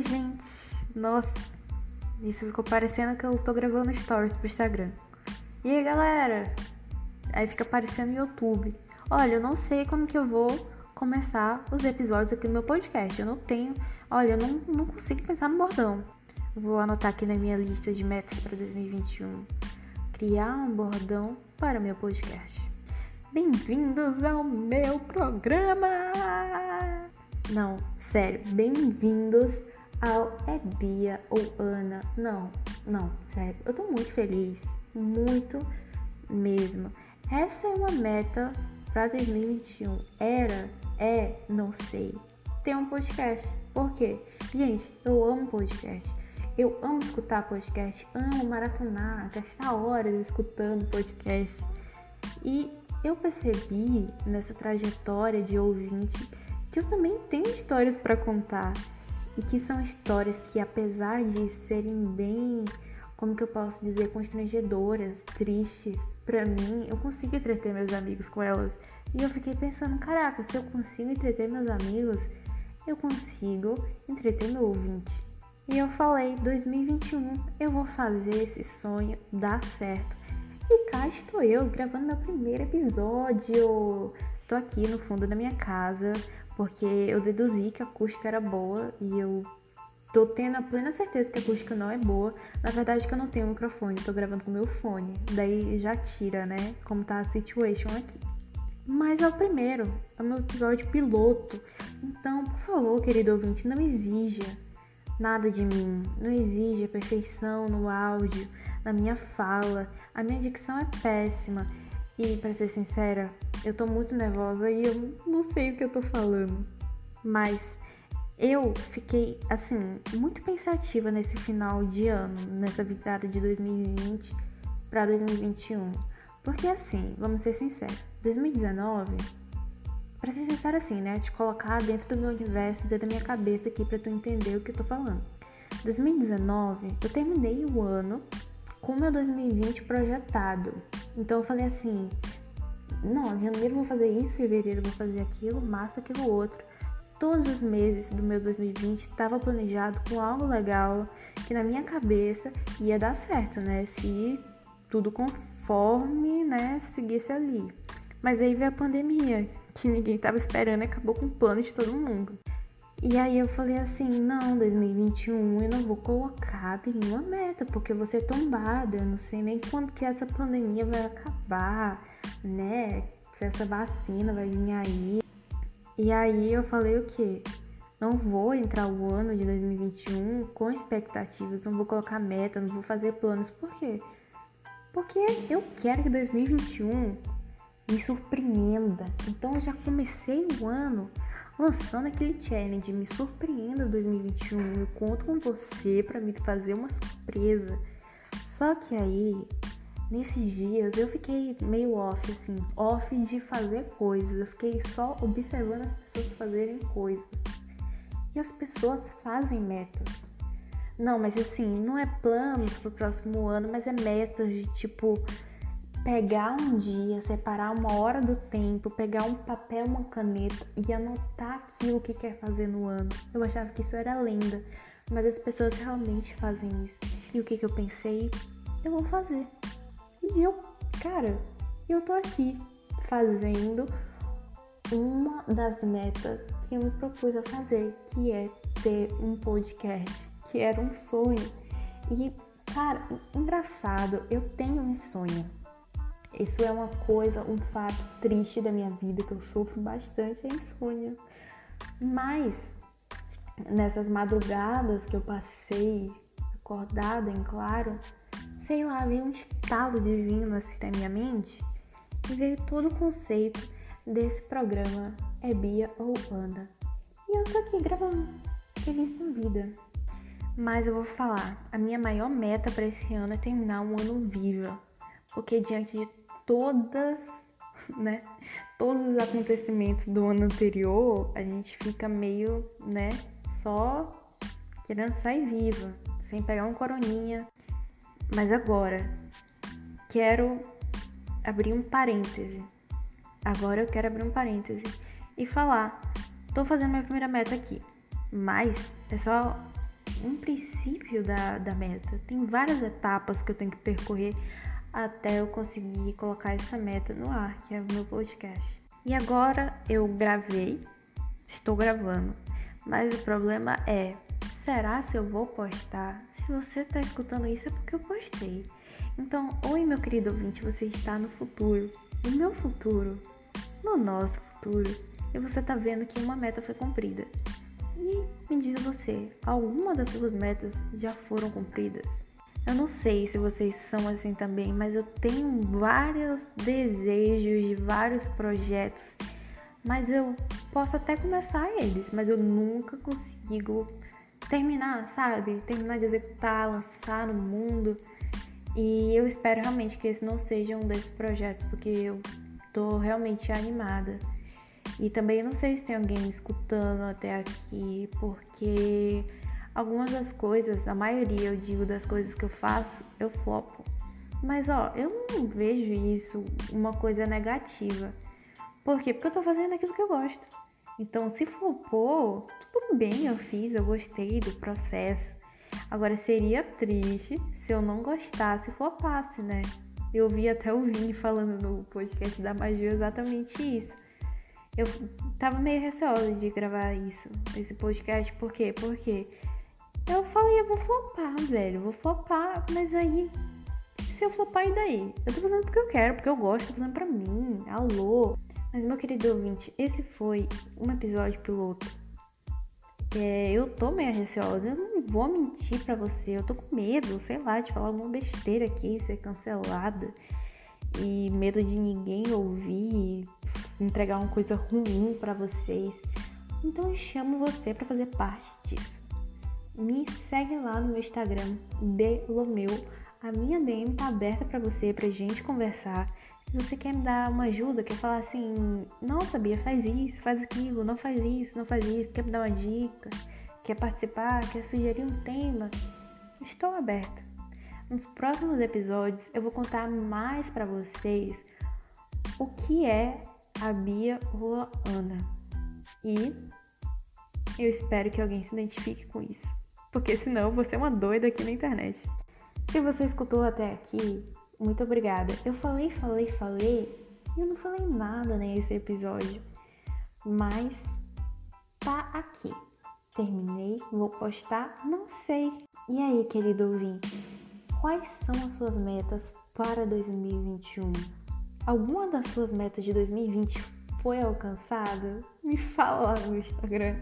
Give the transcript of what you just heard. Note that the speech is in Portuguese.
Gente. Nossa, isso ficou parecendo que eu tô gravando stories pro Instagram. E aí, galera? Aí fica aparecendo no YouTube. Olha, eu não sei como que eu vou começar os episódios aqui no meu podcast. Eu não tenho. Olha, eu não, não consigo pensar no bordão. Vou anotar aqui na minha lista de metas para 2021. Criar um bordão para meu podcast. Bem-vindos ao meu programa! Não, sério, bem-vindos ao É Bia ou Ana. Não, não, sério, eu tô muito feliz, muito mesmo. Essa é uma meta para 2021. Era, é, não sei. Ter um podcast. Por quê? Gente, eu amo podcast. Eu amo escutar podcast, amo maratonar, gastar horas escutando podcast. E eu percebi nessa trajetória de ouvinte que eu também tenho histórias para contar e que são histórias que, apesar de serem bem, como que eu posso dizer, constrangedoras, tristes, para mim, eu consigo entreter meus amigos com elas. E eu fiquei pensando, caraca, se eu consigo entreter meus amigos, eu consigo entreter meu ouvinte. E eu falei, 2021, eu vou fazer esse sonho dar certo. E cá estou eu gravando meu primeiro episódio. Tô aqui no fundo da minha casa, porque eu deduzi que a acústica era boa e eu tô tendo a plena certeza que a acústica não é boa. Na verdade, que eu não tenho microfone, tô gravando com meu fone. Daí já tira, né? Como tá a situation aqui. Mas é o primeiro, é o meu episódio piloto. Então, por favor, querido ouvinte, não exija nada de mim. Não exija perfeição no áudio, na minha fala. A minha dicção é péssima. E para ser sincera, eu tô muito nervosa e eu não sei o que eu tô falando. Mas eu fiquei assim muito pensativa nesse final de ano, nessa virada de 2020 para 2021. Porque assim, vamos ser sinceros, 2019, para ser sincero assim, né, te colocar dentro do meu universo, dentro da minha cabeça aqui para tu entender o que eu tô falando. 2019, eu terminei o ano com o meu 2020 projetado. Então eu falei assim: não, janeiro vou fazer isso, fevereiro vou fazer aquilo, março aquilo outro. Todos os meses do meu 2020 estava planejado com algo legal que na minha cabeça ia dar certo, né? Se tudo conforme, né, seguisse ali. Mas aí veio a pandemia, que ninguém estava esperando e acabou com o plano de todo mundo. E aí eu falei assim, não, 2021 eu não vou colocar nenhuma meta, porque eu vou ser tombada, eu não sei nem quando que essa pandemia vai acabar, né? Se essa vacina vai vir aí. E aí eu falei o quê? Não vou entrar o ano de 2021 com expectativas, não vou colocar meta, não vou fazer planos. Por quê? Porque eu quero que 2021 me surpreenda. Então eu já comecei o ano lançando aquele challenge Me Surpreenda 2021. Eu conto com você para me fazer uma surpresa. Só que aí, nesses dias, eu fiquei meio off, assim, off de fazer coisas. Eu fiquei só observando as pessoas fazerem coisas. E as pessoas fazem metas. Não, mas assim, não é planos pro próximo ano, mas é metas de tipo pegar um dia, separar uma hora do tempo, pegar um papel, uma caneta e anotar aquilo que quer fazer no ano. Eu achava que isso era lenda, mas as pessoas realmente fazem isso. E o que, que eu pensei? Eu vou fazer. E eu, cara, eu tô aqui fazendo uma das metas que eu me propus a fazer, que é ter um podcast, que era um sonho. E, cara, engraçado, eu tenho um sonho isso é uma coisa, um fato triste da minha vida que eu sofro bastante, é insônia. Mas nessas madrugadas que eu passei acordada, em claro, sei lá, veio um estalo divino assim na minha mente e veio todo o conceito desse programa É Bia ou Anda. E eu tô aqui gravando, feliz da vida. Mas eu vou falar, a minha maior meta para esse ano é terminar um ano viva. Porque diante de todas, né, todos os acontecimentos do ano anterior, a gente fica meio, né, só querendo sair viva, sem pegar um coroninha. Mas agora, quero abrir um parêntese. Agora eu quero abrir um parêntese e falar: tô fazendo minha primeira meta aqui, mas é só um princípio da, da meta. Tem várias etapas que eu tenho que percorrer até eu conseguir colocar essa meta no ar, que é o meu podcast. E agora eu gravei, estou gravando, mas o problema é: será se eu vou postar? Se você está escutando isso é porque eu postei. Então, oi meu querido ouvinte, você está no futuro, no meu futuro, no nosso futuro, e você está vendo que uma meta foi cumprida. E me diz você, alguma das suas metas já foram cumpridas? Eu não sei se vocês são assim também, mas eu tenho vários desejos de vários projetos, mas eu posso até começar eles, mas eu nunca consigo terminar, sabe? Terminar de executar, lançar no mundo. E eu espero realmente que esse não seja um desses projetos, porque eu tô realmente animada. E também não sei se tem alguém me escutando até aqui, porque algumas das coisas, a maioria eu digo das coisas que eu faço, eu flopo. Mas ó, eu não vejo isso uma coisa negativa. Por quê? Porque eu tô fazendo aquilo que eu gosto. Então, se flopou, tudo bem, eu fiz, eu gostei do processo. Agora, seria triste se eu não gostasse e flopasse, né? Eu vi até o Vini falando no podcast da magia exatamente isso. Eu tava meio receosa de gravar isso, esse podcast, por quê? Porque eu falei, eu vou flopar, velho, vou flopar, mas aí, se eu flopar, e daí? Eu tô fazendo porque eu quero, porque eu gosto, tô fazendo pra mim, alô. Mas, meu querido ouvinte, esse foi um episódio piloto. É, eu tô meio receosa, eu não vou mentir pra você, eu tô com medo, sei lá, de falar alguma besteira aqui, ser cancelada. E medo de ninguém ouvir, entregar uma coisa ruim para vocês. Então eu chamo você para fazer parte disso. Me segue lá no meu Instagram, Delomeu. A minha DM tá aberta para você, pra gente conversar. Se você quer me dar uma ajuda, quer falar assim, nossa, Bia, faz isso, faz aquilo, não faz isso, não faz isso, quer me dar uma dica, quer participar, quer sugerir um tema, estou aberta. Nos próximos episódios eu vou contar mais para vocês o que é a Bia Ana. E eu espero que alguém se identifique com isso, porque senão vou ser uma doida aqui na internet. Se você escutou até aqui, muito obrigada. Eu falei, falei, falei e eu não falei nada nesse episódio, mas tá aqui. Terminei, vou postar, não sei. E aí, querido ouvinte, quais são as suas metas para 2021? Alguma das suas metas de 2020 foi alcançada? Me fala lá no Instagram.